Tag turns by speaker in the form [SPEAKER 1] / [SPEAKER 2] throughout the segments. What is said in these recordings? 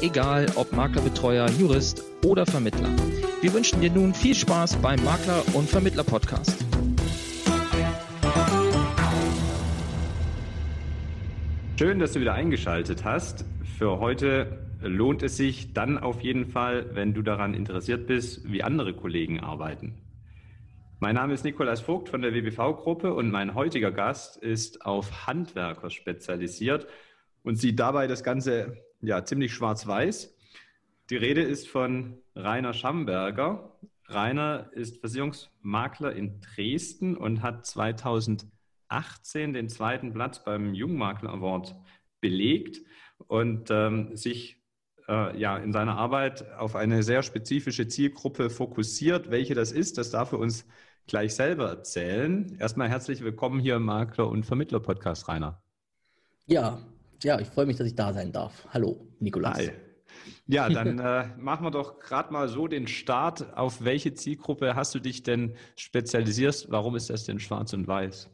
[SPEAKER 1] egal ob Maklerbetreuer, Jurist oder Vermittler. Wir wünschen dir nun viel Spaß beim Makler- und Vermittler-Podcast.
[SPEAKER 2] Schön, dass du wieder eingeschaltet hast. Für heute lohnt es sich dann auf jeden Fall, wenn du daran interessiert bist, wie andere Kollegen arbeiten. Mein Name ist Nikolaus Vogt von der WBV-Gruppe und mein heutiger Gast ist auf Handwerker spezialisiert und sieht dabei das Ganze ja ziemlich schwarz-weiß. Die Rede ist von Rainer Schamberger. Rainer ist Versicherungsmakler in Dresden und hat 2018 den zweiten Platz beim Jungmakler Award belegt und ähm, sich äh, ja in seiner Arbeit auf eine sehr spezifische Zielgruppe fokussiert. Welche das ist, das darf er uns gleich selber erzählen. Erstmal herzlich willkommen hier im Makler- und Vermittler-Podcast, Rainer.
[SPEAKER 3] Ja, ja, ich freue mich, dass ich da sein darf. Hallo, Nikolaus.
[SPEAKER 2] Hi. Ja, dann äh, machen wir doch gerade mal so den Start. Auf welche Zielgruppe hast du dich denn spezialisiert? Warum ist das denn schwarz und weiß?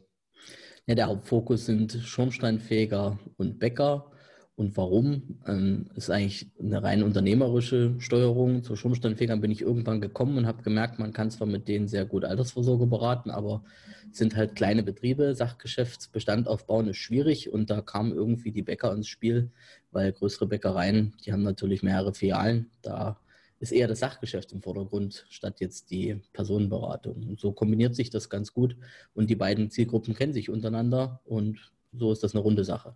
[SPEAKER 3] Ja, der Hauptfokus sind Schornsteinfeger und Bäcker und warum? Ähm, ist eigentlich eine rein unternehmerische Steuerung. Zu Schornsteinfegern bin ich irgendwann gekommen und habe gemerkt, man kann zwar mit denen sehr gut Altersvorsorge beraten, aber sind halt kleine Betriebe, Sachgeschäftsbestand aufbauen ist schwierig und da kamen irgendwie die Bäcker ins Spiel, weil größere Bäckereien, die haben natürlich mehrere Filialen. Da ist eher das Sachgeschäft im Vordergrund statt jetzt die Personenberatung. Und so kombiniert sich das ganz gut und die beiden Zielgruppen kennen sich untereinander und so ist das eine runde Sache.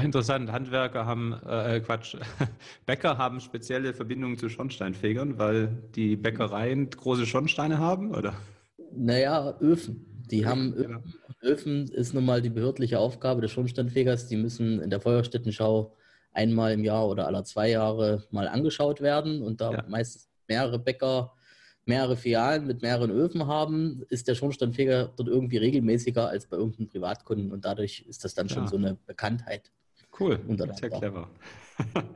[SPEAKER 2] Interessant. Handwerker haben, äh, Quatsch, Bäcker haben spezielle Verbindungen zu Schornsteinfegern, weil die Bäckereien große Schornsteine haben, oder?
[SPEAKER 3] Naja, Öfen. Die haben Öfen. Genau. Öfen ist nun mal die behördliche Aufgabe des Schornsteinfegers. Die müssen in der Feuerstättenschau einmal im Jahr oder alle zwei Jahre mal angeschaut werden und da ja. meistens mehrere Bäcker mehrere Filialen mit mehreren Öfen haben, ist der Schornsteinfeger dort irgendwie regelmäßiger als bei irgendeinem Privatkunden und dadurch ist das dann ja. schon so eine Bekanntheit.
[SPEAKER 2] Cool, sehr clever.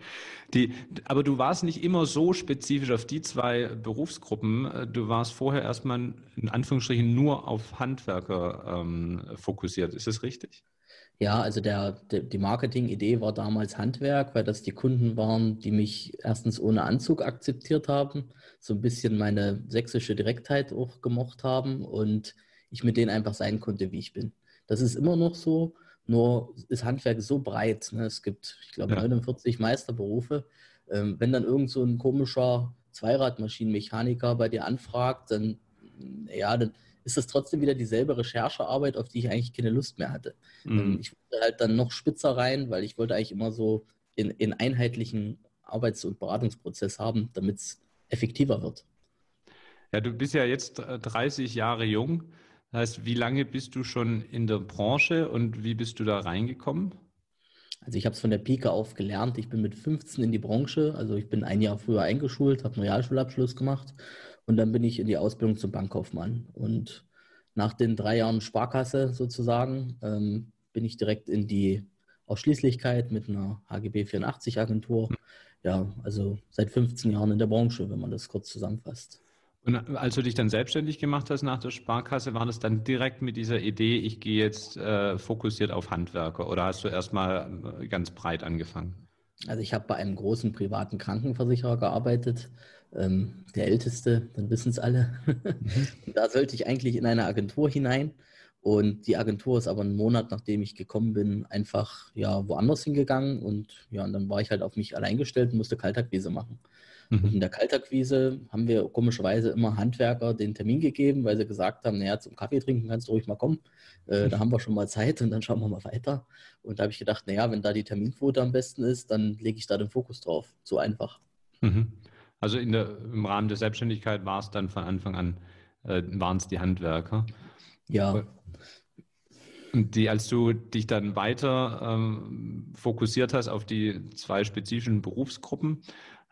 [SPEAKER 2] Die, aber du warst nicht immer so spezifisch auf die zwei Berufsgruppen. Du warst vorher erstmal in Anführungsstrichen nur auf Handwerker ähm, fokussiert. Ist das richtig?
[SPEAKER 3] Ja, also der, der, die Marketing-Idee war damals Handwerk, weil das die Kunden waren, die mich erstens ohne Anzug akzeptiert haben, so ein bisschen meine sächsische Direktheit auch gemocht haben und ich mit denen einfach sein konnte, wie ich bin. Das ist immer noch so. Nur ist Handwerk so breit. Ne? Es gibt, ich glaube, ja. 49 Meisterberufe. Ähm, wenn dann irgend so ein komischer Zweiradmaschinenmechaniker bei dir anfragt, dann, ja, dann ist das trotzdem wieder dieselbe Recherchearbeit, auf die ich eigentlich keine Lust mehr hatte. Mhm. Ähm, ich wollte halt dann noch spitzer rein, weil ich wollte eigentlich immer so in, in einheitlichen Arbeits- und Beratungsprozess haben, damit es effektiver wird.
[SPEAKER 2] Ja, du bist ja jetzt 30 Jahre jung. Das heißt, wie lange bist du schon in der Branche und wie bist du da reingekommen?
[SPEAKER 3] Also ich habe es von der Pike auf gelernt. Ich bin mit 15 in die Branche, also ich bin ein Jahr früher eingeschult, habe einen Realschulabschluss gemacht und dann bin ich in die Ausbildung zum Bankkaufmann. Und nach den drei Jahren Sparkasse sozusagen ähm, bin ich direkt in die Ausschließlichkeit mit einer HGB 84 Agentur. Ja, also seit 15 Jahren in der Branche, wenn man das kurz zusammenfasst.
[SPEAKER 2] Und als du dich dann selbstständig gemacht hast nach der Sparkasse, war das dann direkt mit dieser Idee, ich gehe jetzt äh, fokussiert auf Handwerker oder hast du erstmal äh, ganz breit angefangen?
[SPEAKER 3] Also ich habe bei einem großen privaten Krankenversicherer gearbeitet, ähm, der älteste, dann wissen es alle. Mhm. da sollte ich eigentlich in eine Agentur hinein und die Agentur ist aber einen Monat, nachdem ich gekommen bin, einfach ja woanders hingegangen und ja, und dann war ich halt auf mich allein gestellt und musste Kaltakquise machen. Mhm. Und in der Kaltakquise haben wir komischerweise immer Handwerker den Termin gegeben, weil sie gesagt haben, naja, zum Kaffee trinken kannst du ruhig mal kommen. Äh, da haben wir schon mal Zeit und dann schauen wir mal weiter. Und da habe ich gedacht, naja, wenn da die Terminquote am besten ist, dann lege ich da den Fokus drauf. So einfach.
[SPEAKER 2] Mhm. Also in der, im Rahmen der Selbstständigkeit war es dann von Anfang an, äh, waren es die Handwerker.
[SPEAKER 3] Ja.
[SPEAKER 2] Und die, als du dich dann weiter ähm, fokussiert hast auf die zwei spezifischen Berufsgruppen,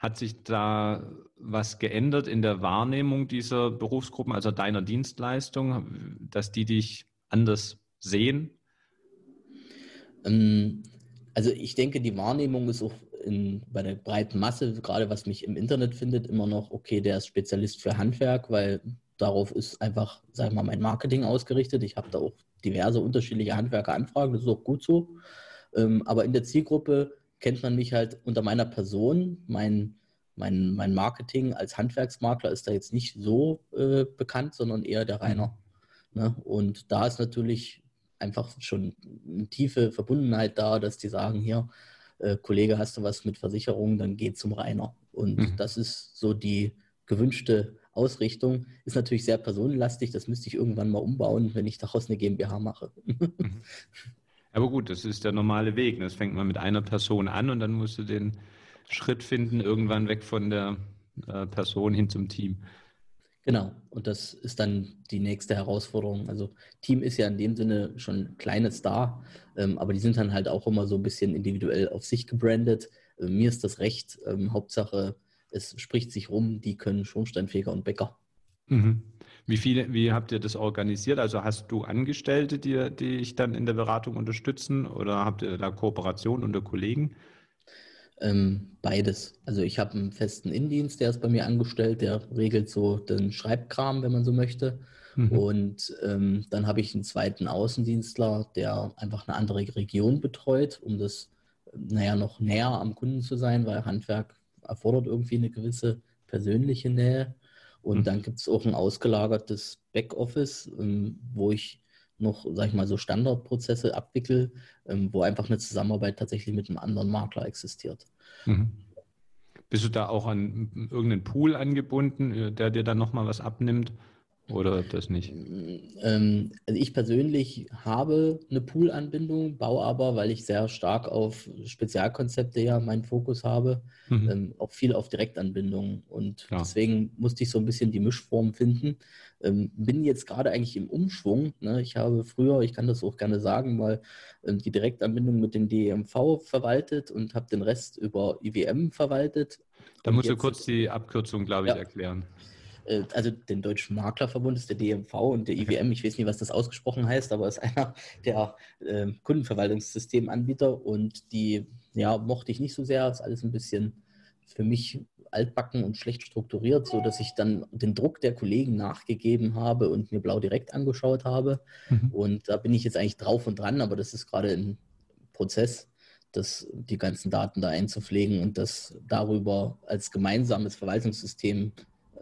[SPEAKER 2] Hat sich da was geändert in der Wahrnehmung dieser Berufsgruppen, also deiner Dienstleistung, dass die dich anders sehen?
[SPEAKER 3] Ähm, also ich denke, die Wahrnehmung ist auch in, bei der breiten Masse, gerade was mich im Internet findet, immer noch, okay, der ist Spezialist für Handwerk, weil darauf ist einfach, sag ich mal, mein Marketing ausgerichtet. Ich habe da auch diverse unterschiedliche Handwerker anfragen, das ist auch gut so. Ähm, aber in der Zielgruppe kennt man mich halt unter meiner Person. Mein, mein, mein Marketing als Handwerksmakler ist da jetzt nicht so äh, bekannt, sondern eher der Rainer. Ne? Und da ist natürlich einfach schon eine tiefe Verbundenheit da, dass die sagen, hier, äh, Kollege, hast du was mit Versicherungen, dann geh zum Rainer. Und mhm. das ist so die gewünschte Ausrichtung. Ist natürlich sehr personenlastig, das müsste ich irgendwann mal umbauen, wenn ich daraus eine GmbH mache.
[SPEAKER 2] Mhm. Aber gut, das ist der normale Weg. Das fängt man mit einer Person an und dann musst du den Schritt finden, irgendwann weg von der äh, Person hin zum Team.
[SPEAKER 3] Genau, und das ist dann die nächste Herausforderung. Also Team ist ja in dem Sinne schon ein kleines da, ähm, aber die sind dann halt auch immer so ein bisschen individuell auf sich gebrandet. Äh, mir ist das recht. Ähm, Hauptsache, es spricht sich rum, die können Schornsteinfeger und Bäcker.
[SPEAKER 2] Mhm. Wie viele, wie habt ihr das organisiert? Also hast du Angestellte, die, die dich dann in der Beratung unterstützen oder habt ihr da Kooperation unter Kollegen?
[SPEAKER 3] Ähm, beides. Also ich habe einen festen Indienst, der ist bei mir angestellt, der regelt so den Schreibkram, wenn man so möchte. Mhm. Und ähm, dann habe ich einen zweiten Außendienstler, der einfach eine andere Region betreut, um das, naja, noch näher am Kunden zu sein, weil Handwerk erfordert irgendwie eine gewisse persönliche Nähe. Und mhm. dann gibt es auch ein ausgelagertes Backoffice, ähm, wo ich noch, sag ich mal, so Standardprozesse abwickel, ähm, wo einfach eine Zusammenarbeit tatsächlich mit einem anderen Makler existiert. Mhm.
[SPEAKER 2] Bist du da auch an irgendeinen Pool angebunden, äh, der dir dann nochmal was abnimmt? Oder das nicht?
[SPEAKER 3] Ähm, also ich persönlich habe eine Pool-Anbindung, baue aber, weil ich sehr stark auf Spezialkonzepte ja meinen Fokus habe, mhm. ähm, auch viel auf Direktanbindung. Und ja. deswegen musste ich so ein bisschen die Mischform finden. Ähm, bin jetzt gerade eigentlich im Umschwung. Ne? Ich habe früher, ich kann das auch gerne sagen, mal ähm, die Direktanbindung mit dem DMV verwaltet und habe den Rest über IWM verwaltet.
[SPEAKER 2] Da musst du kurz die Abkürzung, glaube ich, ja. erklären.
[SPEAKER 3] Äh, also den Deutschen Maklerverbund ist der DMV und der IWM, ich weiß nicht, was das ausgesprochen heißt, aber ist einer der äh, Kundenverwaltungssystemanbieter und die ja, mochte ich nicht so sehr, ist alles ein bisschen für mich altbacken und schlecht strukturiert, so dass ich dann den Druck der Kollegen nachgegeben habe und mir Blau direkt angeschaut habe. Mhm. Und da bin ich jetzt eigentlich drauf und dran, aber das ist gerade ein Prozess, das, die ganzen Daten da einzupflegen und das darüber als gemeinsames Verwaltungssystem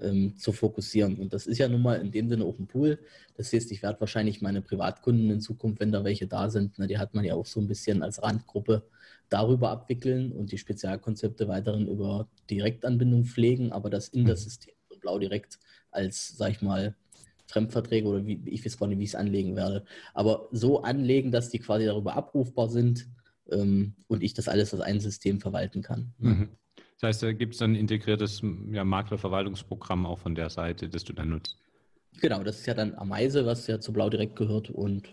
[SPEAKER 3] ähm, zu fokussieren. Und das ist ja nun mal in dem Sinne auch ein Pool. Das heißt, ich werde wahrscheinlich meine Privatkunden in Zukunft, wenn da welche da sind, na, die hat man ja auch so ein bisschen als Randgruppe darüber abwickeln und die Spezialkonzepte weiterhin über Direktanbindung pflegen, aber das in das mhm. System von Blau direkt als, sag ich mal, Fremdverträge oder wie ich weiß gar nicht, wie ich es anlegen werde. Aber so anlegen, dass die quasi darüber abrufbar sind ähm, und ich das alles als ein System verwalten kann. Mhm.
[SPEAKER 2] Das heißt, da gibt es ein integriertes ja, Maklerverwaltungsprogramm auch von der Seite, das du dann nutzt.
[SPEAKER 3] Genau, das ist ja dann Ameise, was ja zu Blau direkt gehört und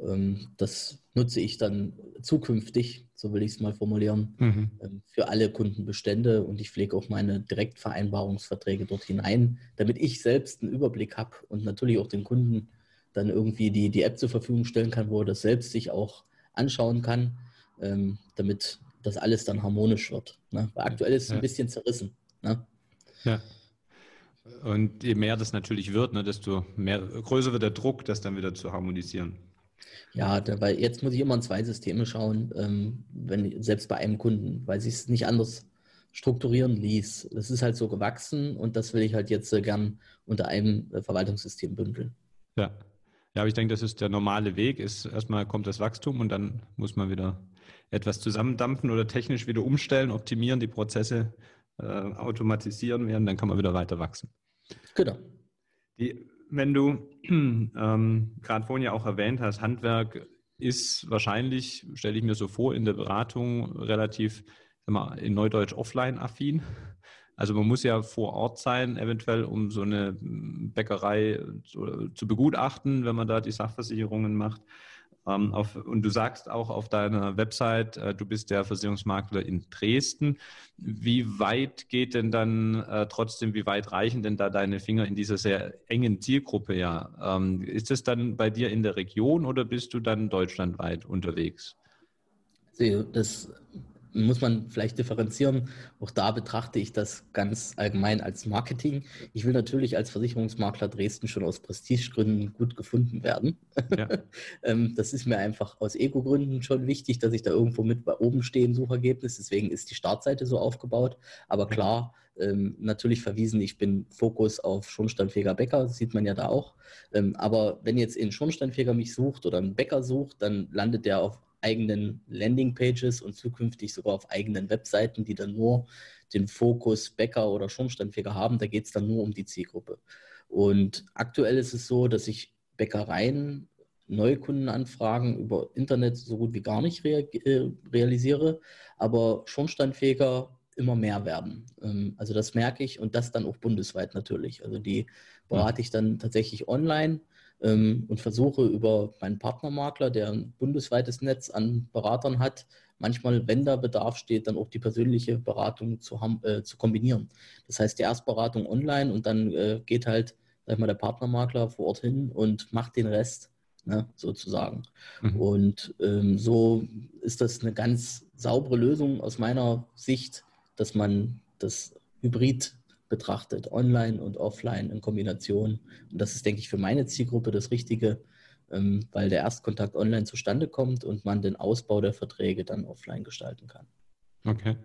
[SPEAKER 3] ähm, das nutze ich dann zukünftig, so will ich es mal formulieren, mhm. ähm, für alle Kundenbestände und ich pflege auch meine Direktvereinbarungsverträge dort hinein, damit ich selbst einen Überblick habe und natürlich auch den Kunden dann irgendwie die, die App zur Verfügung stellen kann, wo er das selbst sich auch anschauen kann, ähm, damit das alles dann harmonisch wird. Ne? Weil aktuell ist es ja. ein bisschen zerrissen. Ne?
[SPEAKER 2] Ja. Und je mehr das natürlich wird, ne, desto mehr, größer wird der Druck, das dann wieder zu harmonisieren.
[SPEAKER 3] Ja, da, weil jetzt muss ich immer in zwei Systeme schauen, ähm, wenn, selbst bei einem Kunden, weil sich es nicht anders strukturieren ließ. Das ist halt so gewachsen und das will ich halt jetzt äh, gern unter einem äh, Verwaltungssystem bündeln.
[SPEAKER 2] Ja. Ja, aber ich denke, das ist der normale Weg. Ist erstmal kommt das Wachstum und dann muss man wieder etwas zusammendampfen oder technisch wieder umstellen, optimieren, die Prozesse äh, automatisieren werden, dann kann man wieder weiter wachsen.
[SPEAKER 3] Genau.
[SPEAKER 2] Die, wenn du ähm, gerade vorhin ja auch erwähnt hast, Handwerk ist wahrscheinlich, stelle ich mir so vor, in der Beratung relativ mal, in Neudeutsch offline-affin. Also man muss ja vor Ort sein, eventuell, um so eine Bäckerei zu, zu begutachten, wenn man da die Sachversicherungen macht. Ähm, auf, und du sagst auch auf deiner Website, äh, du bist der Versicherungsmakler in Dresden. Wie weit geht denn dann äh, trotzdem, wie weit reichen denn da deine Finger in dieser sehr engen Zielgruppe ja? Ähm, ist es dann bei dir in der Region oder bist du dann deutschlandweit unterwegs?
[SPEAKER 3] Das muss man vielleicht differenzieren. Auch da betrachte ich das ganz allgemein als Marketing. Ich will natürlich als Versicherungsmakler Dresden schon aus Prestigegründen gut gefunden werden. Ja. Ähm, das ist mir einfach aus Ego-Gründen schon wichtig, dass ich da irgendwo mit bei oben stehe im Suchergebnis. Deswegen ist die Startseite so aufgebaut. Aber klar, ähm, natürlich verwiesen, ich bin Fokus auf schornsteinfähiger Bäcker, sieht man ja da auch. Ähm, aber wenn jetzt ein Schornsteinfeger mich sucht oder ein Bäcker sucht, dann landet der auf eigenen Landingpages und zukünftig sogar auf eigenen Webseiten, die dann nur den Fokus Bäcker oder Schornsteinfeger haben. Da geht es dann nur um die Zielgruppe. Und aktuell ist es so, dass ich Bäckereien Neukundenanfragen über Internet so gut wie gar nicht rea äh, realisiere, aber Schornsteinfeger immer mehr werden. Ähm, also das merke ich und das dann auch bundesweit natürlich. Also die berate ich dann tatsächlich online und versuche über meinen Partnermakler, der ein bundesweites Netz an Beratern hat, manchmal, wenn da Bedarf steht, dann auch die persönliche Beratung zu, haben, äh, zu kombinieren. Das heißt, die Erstberatung online und dann äh, geht halt, sag ich mal, der Partnermakler vor Ort hin und macht den Rest. Ne, sozusagen. Mhm. Und ähm, so ist das eine ganz saubere Lösung aus meiner Sicht, dass man das Hybrid betrachtet, online und offline in Kombination. Und das ist, denke ich, für meine Zielgruppe das Richtige, ähm, weil der Erstkontakt online zustande kommt und man den Ausbau der Verträge dann offline gestalten kann.
[SPEAKER 2] Okay.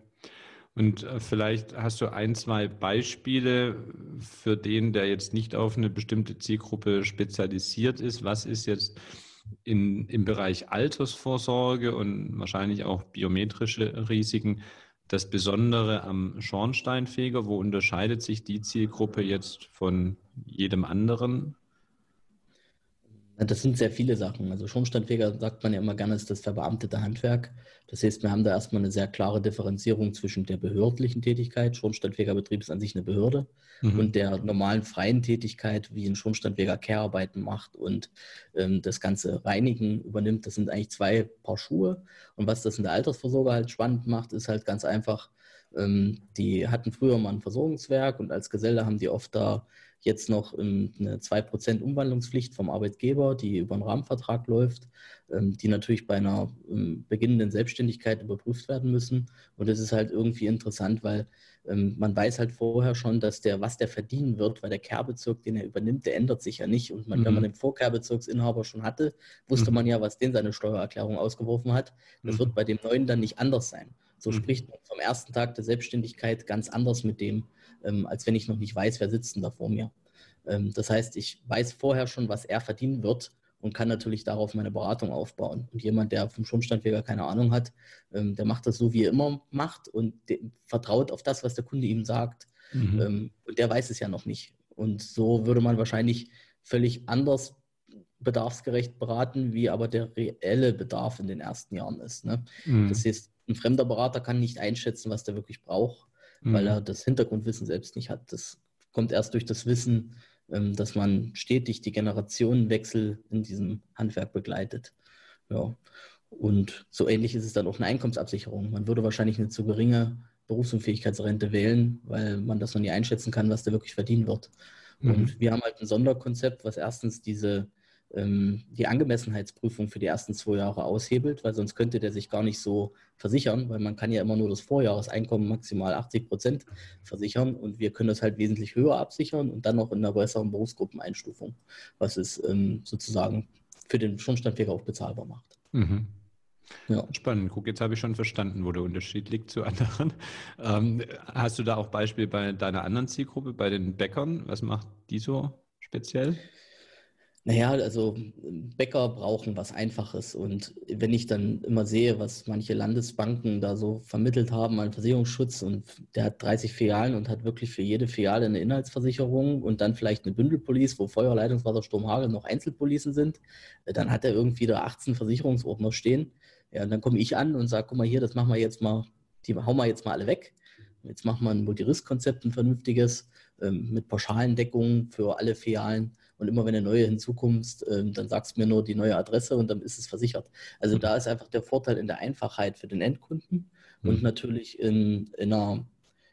[SPEAKER 2] Und äh, vielleicht hast du ein, zwei Beispiele für den, der jetzt nicht auf eine bestimmte Zielgruppe spezialisiert ist. Was ist jetzt in, im Bereich Altersvorsorge und wahrscheinlich auch biometrische Risiken das Besondere am Schornsteinfeger? Wo unterscheidet sich die Zielgruppe jetzt von jedem anderen?
[SPEAKER 3] Das sind sehr viele Sachen. Also Schornsteinfeger sagt man ja immer gerne, ist das verbeamtete Handwerk. Das heißt, wir haben da erstmal eine sehr klare Differenzierung zwischen der behördlichen Tätigkeit, Schornsteinfegerbetrieb ist an sich eine Behörde, mhm. und der normalen freien Tätigkeit, wie ein Schornsteinfeger Kehrarbeiten macht und ähm, das ganze Reinigen übernimmt. Das sind eigentlich zwei Paar Schuhe. Und was das in der Altersvorsorge halt spannend macht, ist halt ganz einfach, ähm, die hatten früher mal ein Versorgungswerk und als Geselle haben die oft da jetzt noch ähm, eine 2% Umwandlungspflicht vom Arbeitgeber, die über einen Rahmenvertrag läuft, ähm, die natürlich bei einer ähm, beginnenden Selbstständigkeit überprüft werden müssen. Und das ist halt irgendwie interessant, weil man weiß halt vorher schon, dass der, was der verdienen wird, weil der Kehrbezirk, den er übernimmt, der ändert sich ja nicht. Und man, mhm. wenn man mhm. den Vorkehrbezirksinhaber schon hatte, wusste mhm. man ja, was den seine Steuererklärung ausgeworfen hat. Das mhm. wird bei dem neuen dann nicht anders sein. So mhm. spricht man vom ersten Tag der Selbstständigkeit ganz anders mit dem, ähm, als wenn ich noch nicht weiß, wer sitzt denn da vor mir. Ähm, das heißt, ich weiß vorher schon, was er verdienen wird und kann natürlich darauf meine Beratung aufbauen. Und jemand, der vom Schornsteinfeger keine Ahnung hat, ähm, der macht das so, wie er immer macht und vertraut auf das, was der Kunde ihm sagt. Mhm. Ähm, und der weiß es ja noch nicht. Und so würde man wahrscheinlich völlig anders bedarfsgerecht beraten, wie aber der reelle Bedarf in den ersten Jahren ist. Ne? Mhm. Das heißt, ein fremder Berater kann nicht einschätzen, was der wirklich braucht mhm. weil er das Hintergrundwissen selbst nicht hat. Das kommt erst durch das Wissen, ähm, dass man stetig die Generationenwechsel in diesem Handwerk begleitet. Ja. Und so ähnlich ist es dann auch eine Einkommensabsicherung. Man würde wahrscheinlich eine zu geringe Berufsunfähigkeitsrente wählen, weil man das noch nie einschätzen kann, was der wirklich verdienen wird. Mhm. Und wir haben halt ein Sonderkonzept, was erstens diese die Angemessenheitsprüfung für die ersten zwei Jahre aushebelt, weil sonst könnte der sich gar nicht so versichern, weil man kann ja immer nur das Vorjahreseinkommen maximal 80 Prozent versichern und wir können das halt wesentlich höher absichern und dann noch in einer besseren Berufsgruppeneinstufung, was es ähm, sozusagen für den Schornsteinfeger auch bezahlbar macht. Mhm.
[SPEAKER 2] Ja. Spannend. Guck, jetzt habe ich schon verstanden, wo der Unterschied liegt zu anderen. Ähm, hast du da auch Beispiele bei deiner anderen Zielgruppe, bei den Bäckern? Was macht die so speziell?
[SPEAKER 3] Naja, also Bäcker brauchen was Einfaches. Und wenn ich dann immer sehe, was manche Landesbanken da so vermittelt haben an Versicherungsschutz und der hat 30 Filialen und hat wirklich für jede Filiale eine Inhaltsversicherung und dann vielleicht eine Bündelpolice, wo Feuer, Leitungswasser, Sturm, Hagel noch Einzelpolicen sind, dann hat er irgendwie da 18 Versicherungsordner stehen. Ja, und dann komme ich an und sage, guck mal hier, das machen wir jetzt mal, die hauen wir jetzt mal alle weg. Jetzt machen wir ein Multirisk-Konzept, ein vernünftiges, ähm, mit pauschalen Deckungen für alle Filialen und immer wenn eine neue hinzukommst, ähm, dann sagst du mir nur die neue Adresse und dann ist es versichert. Also da ist einfach der Vorteil in der Einfachheit für den Endkunden und mhm. natürlich in, in einer,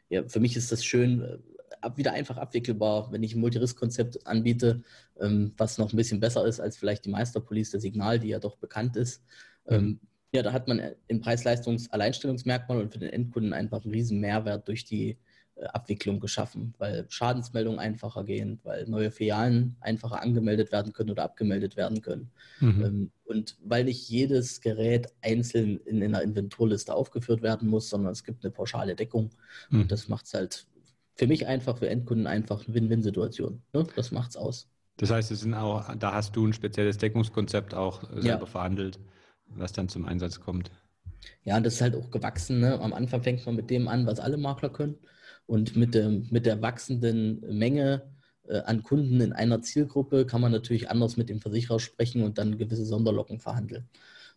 [SPEAKER 3] ja, für mich ist das schön, äh, ab, wieder einfach abwickelbar, wenn ich ein Multirisk-Konzept anbiete, ähm, was noch ein bisschen besser ist als vielleicht die Meisterpolice, der Signal, die ja doch bekannt ist. Mhm. Ähm, ja, da hat man im Preis-Leistungs-Alleinstellungsmerkmal und für den Endkunden einfach einen riesen Mehrwert durch die äh, Abwicklung geschaffen, weil Schadensmeldungen einfacher gehen, weil neue Filialen einfacher angemeldet werden können oder abgemeldet werden können. Mhm. Ähm, und weil nicht jedes Gerät einzeln in, in einer Inventurliste aufgeführt werden muss, sondern es gibt eine pauschale Deckung. Mhm. Und das macht es halt für mich einfach, für Endkunden einfach eine Win-Win-Situation. Ne? Das es aus.
[SPEAKER 2] Das heißt, es sind auch, da hast du ein spezielles Deckungskonzept auch selber ja. verhandelt, was dann zum Einsatz kommt.
[SPEAKER 3] Ja, und das ist halt auch gewachsen. Ne? Am Anfang fängt man mit dem an, was alle Makler können. Und mit, dem, mit der wachsenden Menge äh, an Kunden in einer Zielgruppe kann man natürlich anders mit dem Versicherer sprechen und dann gewisse Sonderlocken verhandeln.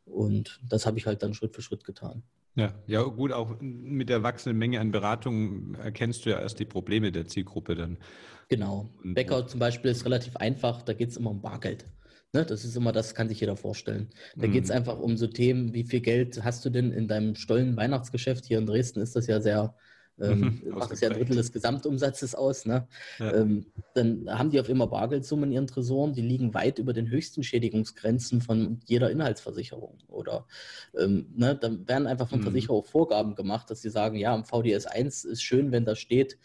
[SPEAKER 3] Und das habe ich halt dann Schritt für Schritt getan.
[SPEAKER 2] Ja, ja, gut, auch mit der wachsenden Menge an Beratungen erkennst du ja erst die Probleme der Zielgruppe dann.
[SPEAKER 3] Genau. Bäcker zum Beispiel ist relativ einfach, da geht es immer um Bargeld. Ne, das ist immer, das kann sich jeder vorstellen. Da mhm. geht es einfach um so Themen, wie viel Geld hast du denn in deinem Stollen Weihnachtsgeschäft? Hier in Dresden ist das ja sehr ähm, mhm, macht es ja ein Drittel des Gesamtumsatzes aus. Ne? Ja. Ähm, dann haben die auf immer Bargeldsummen in ihren Tresoren, die liegen weit über den höchsten Schädigungsgrenzen von jeder Inhaltsversicherung. Oder ähm, ne, dann werden einfach von mhm. Versicherer Vorgaben gemacht, dass sie sagen, ja, im VDS 1 ist schön, wenn da steht,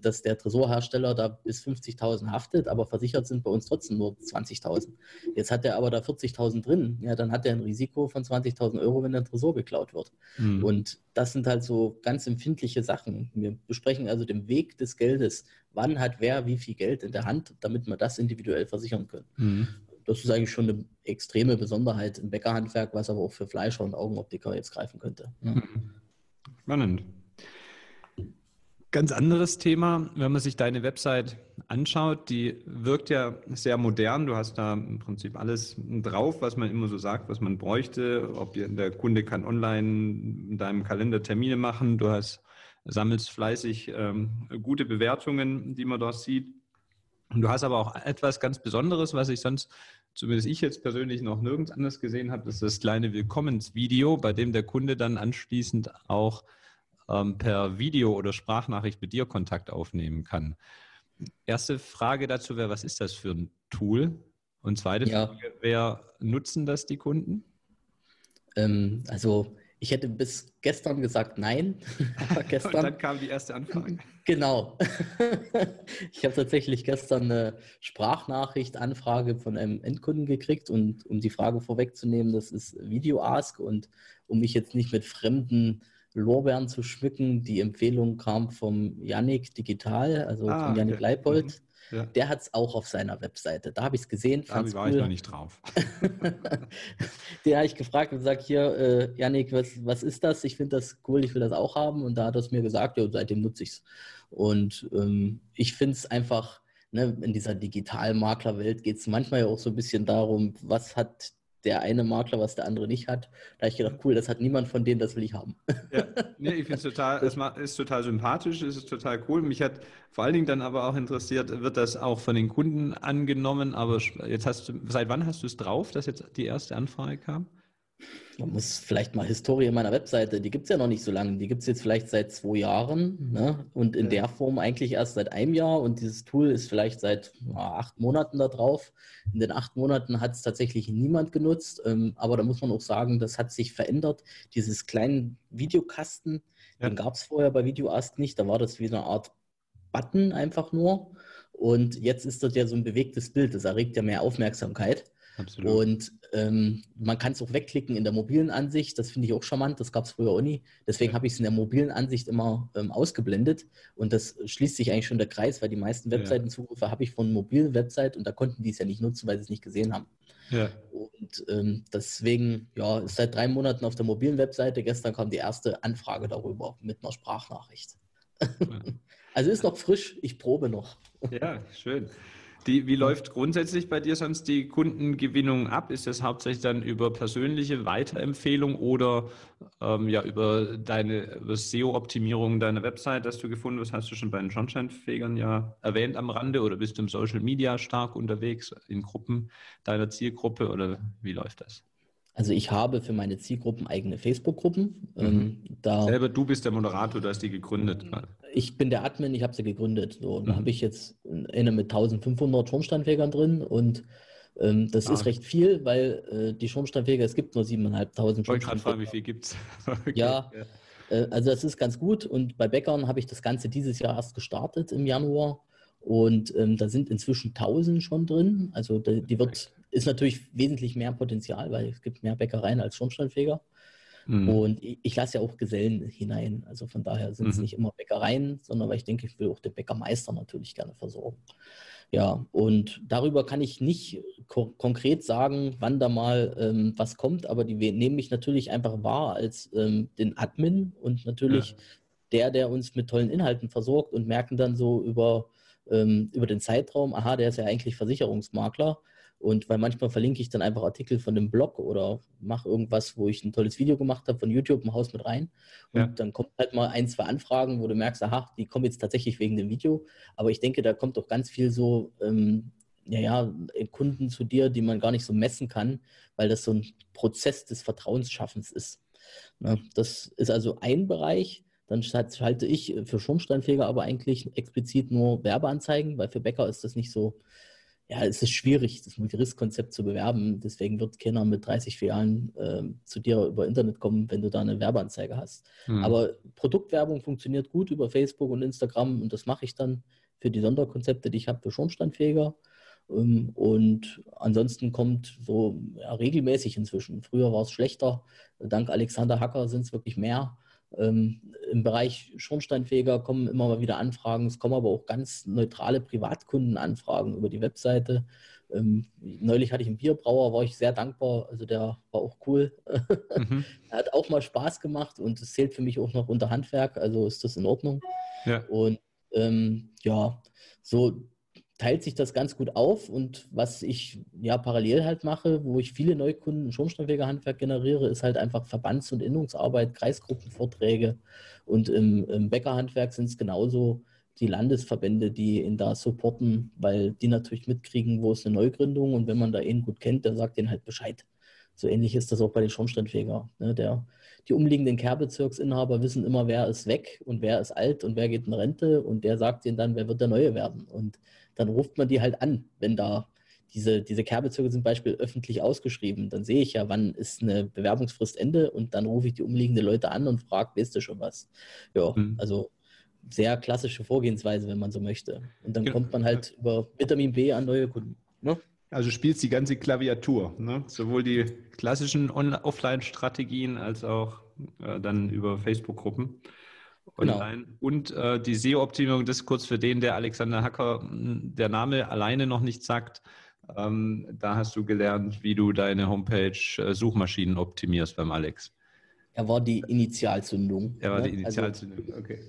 [SPEAKER 3] dass der Tresorhersteller da bis 50.000 haftet, aber versichert sind bei uns trotzdem nur 20.000. Jetzt hat er aber da 40.000 drin, ja, dann hat er ein Risiko von 20.000 Euro, wenn der Tresor geklaut wird. Mhm. Und das sind halt so ganz empfindliche Sachen. Wir besprechen also den Weg des Geldes. Wann hat wer wie viel Geld in der Hand, damit wir das individuell versichern können. Mhm. Das ist eigentlich schon eine extreme Besonderheit im Bäckerhandwerk, was aber auch für Fleischer und Augenoptiker jetzt greifen könnte. Ja. Mhm.
[SPEAKER 2] Spannend. Ganz anderes Thema, wenn man sich deine Website anschaut, die wirkt ja sehr modern. Du hast da im Prinzip alles drauf, was man immer so sagt, was man bräuchte. Ob der Kunde kann online in deinem Kalender Termine machen. Du hast, sammelst fleißig ähm, gute Bewertungen, die man dort sieht. Und du hast aber auch etwas ganz Besonderes, was ich sonst, zumindest ich jetzt persönlich noch nirgends anders gesehen habe, das ist das kleine Willkommensvideo, bei dem der Kunde dann anschließend auch ähm, per Video oder Sprachnachricht mit dir Kontakt aufnehmen kann. Erste Frage dazu wäre, was ist das für ein Tool? Und zweite ja. Frage, wer nutzen das die Kunden?
[SPEAKER 3] Ähm, also ich hätte bis gestern gesagt nein.
[SPEAKER 2] Aber gestern, Und dann kam die erste Anfrage.
[SPEAKER 3] Genau. ich habe tatsächlich gestern eine Sprachnachricht-Anfrage von einem Endkunden gekriegt und um die Frage vorwegzunehmen, das ist Video Ask und um mich jetzt nicht mit fremden Lorbeeren zu schmücken. Die Empfehlung kam vom Yannick Digital, also ah, von Yannick okay. Leipold. Mhm. Ja. Der hat es auch auf seiner Webseite. Da habe ich es gesehen.
[SPEAKER 2] Da war cool. ich noch nicht drauf.
[SPEAKER 3] Der habe ich gefragt und gesagt, hier, äh, Janik, was, was ist das? Ich finde das cool, ich will das auch haben. Und da hat er es mir gesagt, ja, seitdem nutze ich es. Und ähm, ich finde es einfach, ne, in dieser Digitalmaklerwelt geht es manchmal ja auch so ein bisschen darum, was hat der eine Makler, was der andere nicht hat. Da habe ich gedacht, cool, das hat niemand von denen, das will ich haben.
[SPEAKER 2] Ja, nee, ich finde es total, es ist total sympathisch, es ist total cool. Mich hat vor allen Dingen dann aber auch interessiert, wird das auch von den Kunden angenommen? Aber jetzt hast du, seit wann hast du es drauf, dass jetzt die erste Anfrage kam?
[SPEAKER 3] Man muss vielleicht mal Historie meiner Webseite, die gibt es ja noch nicht so lange, die gibt es jetzt vielleicht seit zwei Jahren ne? und in der Form eigentlich erst seit einem Jahr und dieses Tool ist vielleicht seit ja, acht Monaten da drauf. In den acht Monaten hat es tatsächlich niemand genutzt, ähm, aber da muss man auch sagen, das hat sich verändert. Dieses kleinen Videokasten, ja. den gab es vorher bei VideoAsk nicht, da war das wie eine Art Button einfach nur und jetzt ist das ja so ein bewegtes Bild, das erregt ja mehr Aufmerksamkeit. Absolut. Und ähm, man kann es auch wegklicken in der mobilen Ansicht. Das finde ich auch charmant. Das gab es früher auch nie. Deswegen habe ich es in der mobilen Ansicht immer ähm, ausgeblendet. Und das schließt sich eigentlich schon der Kreis, weil die meisten Webseitenzugriffe ja. habe ich von mobilen Website und da konnten die es ja nicht nutzen, weil sie es nicht gesehen haben. Ja. Und ähm, deswegen, ja, ist seit drei Monaten auf der mobilen Webseite. Gestern kam die erste Anfrage darüber mit einer Sprachnachricht. Also ist noch frisch, ich probe noch.
[SPEAKER 2] Ja, schön. Die, wie läuft grundsätzlich bei dir sonst die Kundengewinnung ab? Ist das hauptsächlich dann über persönliche Weiterempfehlung oder ähm, ja über deine SEO-Optimierung deiner Website, dass du gefunden hast? Hast du schon bei den Schornsteinfegern ja erwähnt am Rande oder bist du im Social Media stark unterwegs in Gruppen deiner Zielgruppe oder wie läuft das?
[SPEAKER 3] Also ich habe für meine Zielgruppen eigene Facebook-Gruppen.
[SPEAKER 2] Mhm. Ähm, Selber du bist der Moderator, du hast die gegründet.
[SPEAKER 3] Ich bin der Admin, ich habe sie gegründet. So, mhm. Da habe ich jetzt eine mit 1500 Schornsteinfegern drin und ähm, das ah. ist recht viel, weil äh, die Schornsteinfeger, es gibt nur 7.500
[SPEAKER 2] Ich wollte gerade fragen, wie viel gibt es?
[SPEAKER 3] okay. Ja, äh, also das ist ganz gut und bei Bäckern habe ich das Ganze dieses Jahr erst gestartet im Januar und ähm, da sind inzwischen 1000 schon drin. Also die, die wird ist natürlich wesentlich mehr Potenzial, weil es gibt mehr Bäckereien als Schornsteinfeger. Mhm. Und ich, ich lasse ja auch Gesellen hinein. Also von daher sind es mhm. nicht immer Bäckereien, sondern weil ich denke, ich will auch den Bäckermeister natürlich gerne versorgen. Ja, und darüber kann ich nicht ko konkret sagen, wann da mal ähm, was kommt, aber die nehmen mich natürlich einfach wahr als ähm, den Admin und natürlich ja. der, der uns mit tollen Inhalten versorgt und merken dann so über, ähm, über den Zeitraum, aha, der ist ja eigentlich Versicherungsmakler und weil manchmal verlinke ich dann einfach Artikel von dem Blog oder mache irgendwas, wo ich ein tolles Video gemacht habe von YouTube, ein Haus mit rein. Und ja. dann kommt halt mal ein, zwei Anfragen, wo du merkst, aha, die kommen jetzt tatsächlich wegen dem Video. Aber ich denke, da kommt doch ganz viel so, ähm, ja, ja, Kunden zu dir, die man gar nicht so messen kann, weil das so ein Prozess des Vertrauensschaffens ist. Na, ne? das ist also ein Bereich. Dann schalte ich für Schornsteinfeger aber eigentlich explizit nur Werbeanzeigen, weil für Bäcker ist das nicht so ja, es ist schwierig, das Multirisk-Konzept zu bewerben. Deswegen wird keiner mit 30 Filialen äh, zu dir über Internet kommen, wenn du da eine Werbeanzeige hast. Mhm. Aber Produktwerbung funktioniert gut über Facebook und Instagram und das mache ich dann für die Sonderkonzepte, die ich habe für Schornsteinfeger. Ähm, und ansonsten kommt so ja, regelmäßig inzwischen. Früher war es schlechter. Dank Alexander Hacker sind es wirklich mehr. Ähm, Im Bereich Schornsteinfeger kommen immer mal wieder Anfragen. Es kommen aber auch ganz neutrale Privatkundenanfragen über die Webseite. Ähm, neulich hatte ich einen Bierbrauer, war ich sehr dankbar. Also der war auch cool. Mhm. er hat auch mal Spaß gemacht und es zählt für mich auch noch unter Handwerk. Also ist das in Ordnung. Ja. Und ähm, ja, so teilt sich das ganz gut auf und was ich ja parallel halt mache, wo ich viele Neukunden im Schornsteinfegerhandwerk generiere, ist halt einfach Verbands- und Innungsarbeit, Kreisgruppenvorträge und im, im Bäckerhandwerk sind es genauso die Landesverbände, die ihn da supporten, weil die natürlich mitkriegen, wo ist eine Neugründung und wenn man da ihn gut kennt, der sagt ihnen halt Bescheid. So ähnlich ist das auch bei den Schornsteinfeger. Ne? Der, die umliegenden Kehrbezirksinhaber wissen immer, wer ist weg und wer ist alt und wer geht in Rente und der sagt ihnen dann, wer wird der Neue werden. Und dann ruft man die halt an, wenn da diese, diese Kehrbezirke zum Beispiel öffentlich ausgeschrieben. Dann sehe ich ja, wann ist eine Bewerbungsfrist Ende und dann rufe ich die umliegenden Leute an und frage, weißt du schon was? Ja, mhm. also sehr klassische Vorgehensweise, wenn man so möchte. Und dann ja. kommt man halt über Vitamin B an neue Kunden. Ne?
[SPEAKER 2] Also spielst die ganze Klaviatur, ne? sowohl die klassischen Offline-Strategien als auch äh, dann über Facebook-Gruppen online. Genau. Und äh, die SEO-Optimierung, das kurz für den, der Alexander Hacker, hm, der Name alleine noch nicht sagt. Ähm, da hast du gelernt, wie du deine Homepage-Suchmaschinen äh, optimierst beim Alex.
[SPEAKER 3] Er war die Initialzündung.
[SPEAKER 2] Er war ne? die also Initialzündung, also, okay.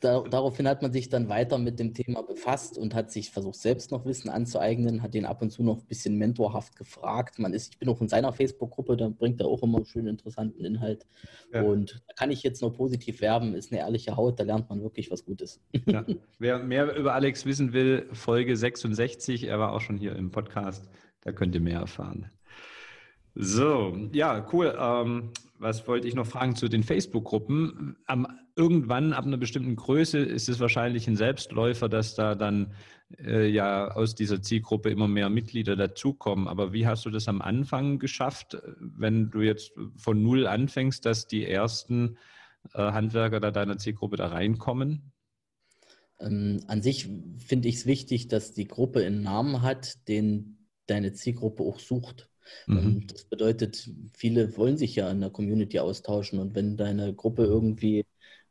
[SPEAKER 3] Da, daraufhin hat man sich dann weiter mit dem Thema befasst und hat sich versucht, selbst noch Wissen anzueignen, hat den ab und zu noch ein bisschen mentorhaft gefragt. Man ist, ich bin auch in seiner Facebook-Gruppe, da bringt er auch immer schön interessanten Inhalt. Ja. Und da kann ich jetzt nur positiv werben, ist eine ehrliche Haut, da lernt man wirklich was Gutes.
[SPEAKER 2] Ja. Wer mehr über Alex wissen will, Folge 66, er war auch schon hier im Podcast, da könnt ihr mehr erfahren. So, ja, cool. Ähm, was wollte ich noch fragen zu den Facebook-Gruppen? irgendwann ab einer bestimmten Größe ist es wahrscheinlich ein Selbstläufer, dass da dann äh, ja aus dieser Zielgruppe immer mehr Mitglieder dazukommen. Aber wie hast du das am Anfang geschafft, wenn du jetzt von null anfängst, dass die ersten äh, Handwerker da deiner Zielgruppe da reinkommen?
[SPEAKER 3] Ähm, an sich finde ich es wichtig, dass die Gruppe einen Namen hat, den deine Zielgruppe auch sucht. Mhm. Ähm, das bedeutet, viele wollen sich ja in der Community austauschen und wenn deine Gruppe irgendwie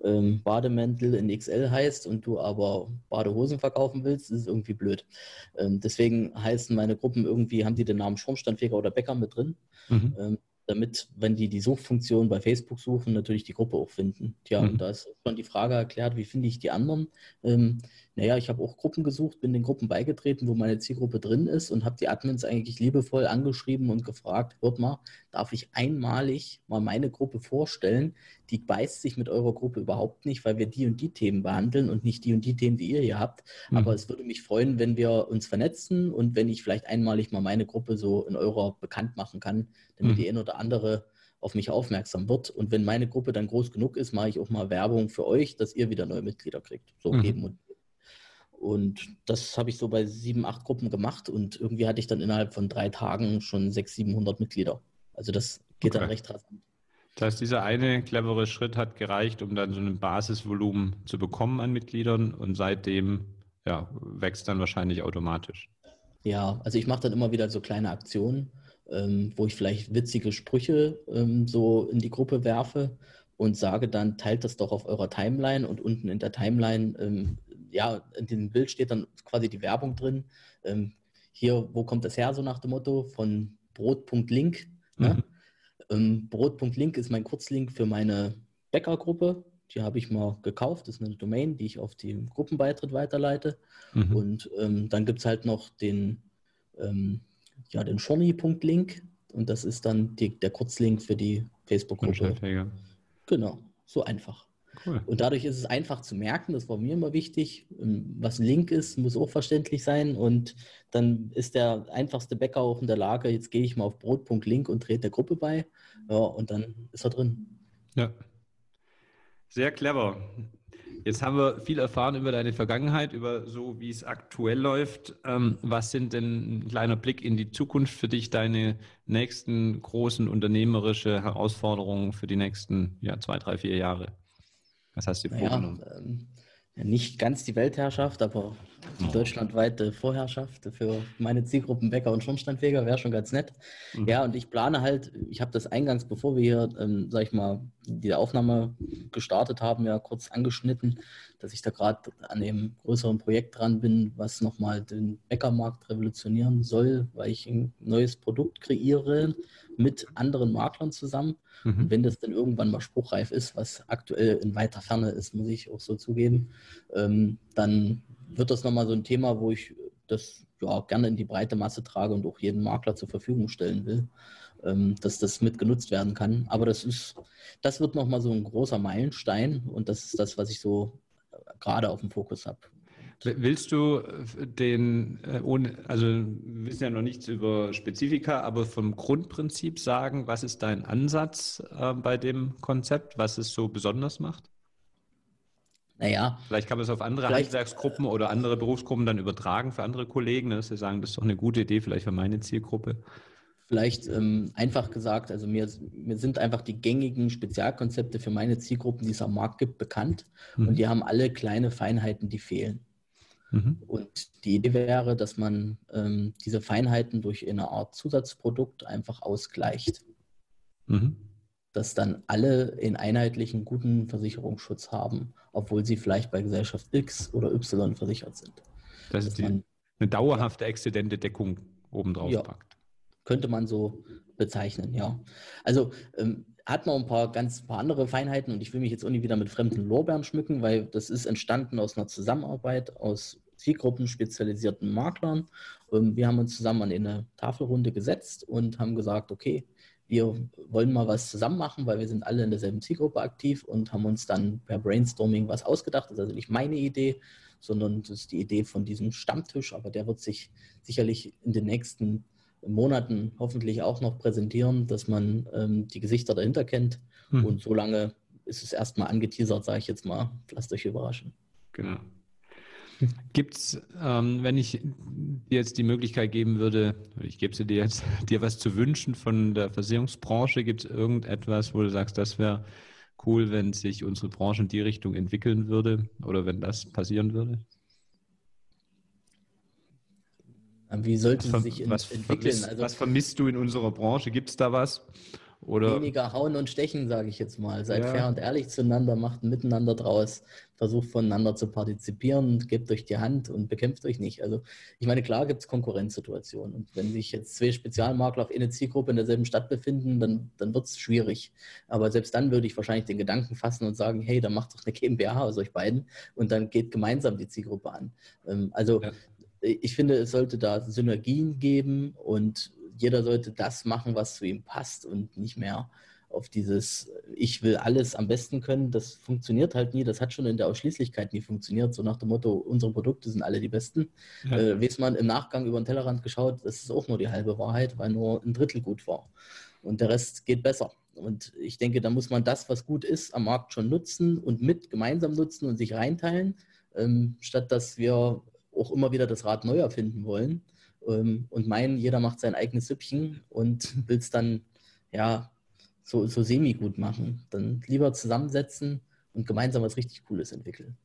[SPEAKER 3] ähm, Bademäntel in XL heißt und du aber Badehosen verkaufen willst, ist es irgendwie blöd. Ähm, deswegen heißen meine Gruppen irgendwie, haben die den Namen Schornsteinfeger oder Bäcker mit drin. Mhm. Ähm, damit, wenn die die Suchfunktion bei Facebook suchen, natürlich die Gruppe auch finden. Tja, mhm. und da ist schon die Frage erklärt, wie finde ich die anderen? Ähm, naja, ich habe auch Gruppen gesucht, bin den Gruppen beigetreten, wo meine Zielgruppe drin ist und habe die Admins eigentlich liebevoll angeschrieben und gefragt, hört mal, darf ich einmalig mal meine Gruppe vorstellen? Die beißt sich mit eurer Gruppe überhaupt nicht, weil wir die und die Themen behandeln und nicht die und die Themen, die ihr hier habt. Mhm. Aber es würde mich freuen, wenn wir uns vernetzen und wenn ich vielleicht einmalig mal meine Gruppe so in eurer bekannt machen kann, damit mhm. die ein oder andere auf mich aufmerksam wird. Und wenn meine Gruppe dann groß genug ist, mache ich auch mal Werbung für euch, dass ihr wieder neue Mitglieder kriegt. So mhm. geben und und das habe ich so bei sieben, acht Gruppen gemacht und irgendwie hatte ich dann innerhalb von drei Tagen schon 600, 700 Mitglieder. Also das geht okay. dann recht rasant.
[SPEAKER 2] Das heißt, dieser eine clevere Schritt hat gereicht, um dann so ein Basisvolumen zu bekommen an Mitgliedern und seitdem ja, wächst dann wahrscheinlich automatisch.
[SPEAKER 3] Ja, also ich mache dann immer wieder so kleine Aktionen, ähm, wo ich vielleicht witzige Sprüche ähm, so in die Gruppe werfe und sage dann, teilt das doch auf eurer Timeline und unten in der Timeline ähm, ja, in dem Bild steht dann quasi die Werbung drin. Ähm, hier, wo kommt das her, so nach dem Motto, von Brot.link. Ne? Mhm. Ähm, Brot.link ist mein Kurzlink für meine Bäckergruppe. Die habe ich mal gekauft. Das ist eine Domain, die ich auf den Gruppenbeitritt weiterleite. Mhm. Und ähm, dann gibt es halt noch den, ähm, ja, den Shorny.link. Und das ist dann die, der Kurzlink für die Facebook-Gruppe. Genau, so einfach. Cool. Und dadurch ist es einfach zu merken, das war mir immer wichtig. Ähm, was ein Link ist, muss auch verständlich sein. Und dann ist der einfachste Bäcker auch in der Lage, jetzt gehe ich mal auf brot.link und trete der Gruppe bei. Ja, und dann ist er drin.
[SPEAKER 2] Ja. Sehr clever. Jetzt haben wir viel erfahren über deine Vergangenheit, über so, wie es aktuell läuft. Ähm, was sind denn ein kleiner Blick in die Zukunft für dich, deine nächsten großen unternehmerische Herausforderungen für die nächsten ja, zwei, drei, vier Jahre?
[SPEAKER 3] Was hast du dir vorgenommen? ähm, nicht ganz die Weltherrschaft, aber die oh. deutschlandweite Vorherrschaft für meine Zielgruppen Bäcker und Schornsteinfeger wäre schon ganz nett. Mhm. Ja, und ich plane halt, ich habe das eingangs, bevor wir hier, ähm, sag ich mal, die Aufnahme gestartet haben, ja kurz angeschnitten, dass ich da gerade an dem größeren Projekt dran bin, was nochmal den Bäckermarkt revolutionieren soll, weil ich ein neues Produkt kreiere mit anderen Maklern zusammen. Mhm. Und wenn das dann irgendwann mal spruchreif ist, was aktuell in weiter Ferne ist, muss ich auch so zugeben, ähm, dann wird das nochmal so ein Thema, wo ich das ja, gerne in die breite Masse trage und auch jeden Makler zur Verfügung stellen will, ähm, dass das mitgenutzt werden kann. Aber das ist, das wird nochmal so ein großer Meilenstein und das ist das, was ich so gerade auf dem Fokus habe.
[SPEAKER 2] Willst du äh, den, äh, ohne, also wir wissen ja noch nichts über Spezifika, aber vom Grundprinzip sagen, was ist dein Ansatz äh, bei dem Konzept, was es so besonders macht? Naja. Vielleicht kann man es auf andere Handwerksgruppen oder andere Berufsgruppen dann übertragen für andere Kollegen, ne, dass sie sagen, das ist doch eine gute Idee, vielleicht für meine Zielgruppe.
[SPEAKER 3] Vielleicht ähm, einfach gesagt, also mir, mir sind einfach die gängigen Spezialkonzepte für meine Zielgruppen, die es am Markt gibt, bekannt mhm. und die haben alle kleine Feinheiten, die fehlen. Mhm. Und die Idee wäre, dass man ähm, diese Feinheiten durch eine Art Zusatzprodukt einfach ausgleicht. Mhm. Dass dann alle in einheitlichen guten Versicherungsschutz haben, obwohl sie vielleicht bei Gesellschaft X oder Y versichert sind.
[SPEAKER 2] Das ist die, man, eine dauerhafte exzidente Deckung obendrauf
[SPEAKER 3] ja, packt. Könnte man so bezeichnen, ja. Also ähm, hat noch ein paar ganz paar andere Feinheiten und ich will mich jetzt auch nicht wieder mit fremden Lorbeeren schmücken, weil das ist entstanden aus einer Zusammenarbeit aus Zielgruppen spezialisierten Maklern. Ähm, wir haben uns zusammen an eine Tafelrunde gesetzt und haben gesagt, okay, wir wollen mal was zusammen machen, weil wir sind alle in derselben Zielgruppe aktiv und haben uns dann per Brainstorming was ausgedacht. Das ist also nicht meine Idee, sondern das ist die Idee von diesem Stammtisch, aber der wird sich sicherlich in den nächsten Monaten hoffentlich auch noch präsentieren, dass man ähm, die Gesichter dahinter kennt. Hm. Und solange ist es erstmal angeteasert, sage ich jetzt mal. Lasst euch überraschen.
[SPEAKER 2] Genau. Gibt es, ähm, wenn ich dir jetzt die Möglichkeit geben würde, ich gebe sie dir jetzt, dir was zu wünschen von der Versicherungsbranche, gibt es irgendetwas, wo du sagst, das wäre cool, wenn sich unsere Branche in die Richtung entwickeln würde oder wenn das passieren würde?
[SPEAKER 3] Wie sollte sie sich
[SPEAKER 2] was entwickeln? Vermisst, also, was vermisst du in unserer Branche? Gibt es da was?
[SPEAKER 3] Oder Weniger hauen und stechen, sage ich jetzt mal. Seid ja. fair und ehrlich zueinander, macht ein Miteinander draus, versucht voneinander zu partizipieren, gebt euch die Hand und bekämpft euch nicht. Also ich meine, klar gibt es Konkurrenzsituationen. Und wenn sich jetzt zwei Spezialmakler auf eine Zielgruppe in derselben Stadt befinden, dann, dann wird es schwierig. Aber selbst dann würde ich wahrscheinlich den Gedanken fassen und sagen, hey, dann macht doch eine GmbH aus euch beiden und dann geht gemeinsam die Zielgruppe an. Ähm, also ja. Ich finde, es sollte da Synergien geben und jeder sollte das machen, was zu ihm passt und nicht mehr auf dieses Ich will alles am besten können. Das funktioniert halt nie. Das hat schon in der Ausschließlichkeit nie funktioniert. So nach dem Motto, unsere Produkte sind alle die besten. Ja. Äh, weiß man im Nachgang über den Tellerrand geschaut, das ist auch nur die halbe Wahrheit, weil nur ein Drittel gut war. Und der Rest geht besser. Und ich denke, da muss man das, was gut ist, am Markt schon nutzen und mit gemeinsam nutzen und sich reinteilen, ähm, statt dass wir auch immer wieder das Rad neu erfinden wollen ähm, und meinen, jeder macht sein eigenes Süppchen und will es dann ja so, so semi-gut machen. Dann lieber zusammensetzen und gemeinsam was richtig Cooles entwickeln.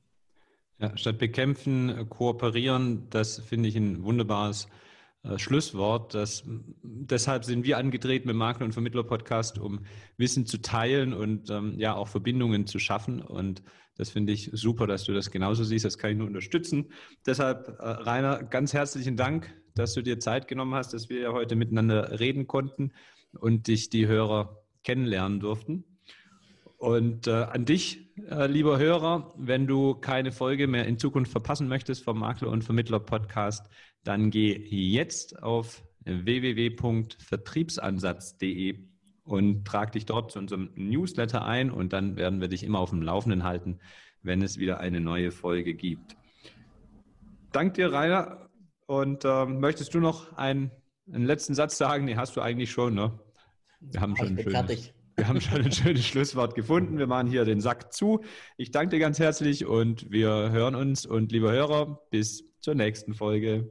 [SPEAKER 2] Ja, statt bekämpfen, äh, kooperieren, das finde ich ein wunderbares äh, Schlusswort. Das, deshalb sind wir angetreten mit Makler- und Vermittler-Podcast, um Wissen zu teilen und ähm, ja auch Verbindungen zu schaffen. Und das finde ich super, dass du das genauso siehst. Das kann ich nur unterstützen. Deshalb, äh, Rainer, ganz herzlichen Dank, dass du dir Zeit genommen hast, dass wir heute miteinander reden konnten und dich die Hörer kennenlernen durften. Und äh, an dich, äh, lieber Hörer, wenn du keine Folge mehr in Zukunft verpassen möchtest vom Makler und Vermittler Podcast, dann geh jetzt auf www.vertriebsansatz.de und trag dich dort zu unserem Newsletter ein und dann werden wir dich immer auf dem Laufenden halten, wenn es wieder eine neue Folge gibt. Dank dir, Rainer. Und äh, möchtest du noch einen, einen, letzten Satz sagen? Nee, hast du eigentlich schon, ne? Wir haben schon, schönes, wir haben schon ein schönes Schlusswort gefunden. Wir machen hier den Sack zu. Ich danke dir ganz herzlich und wir hören uns. Und lieber Hörer, bis zur nächsten Folge.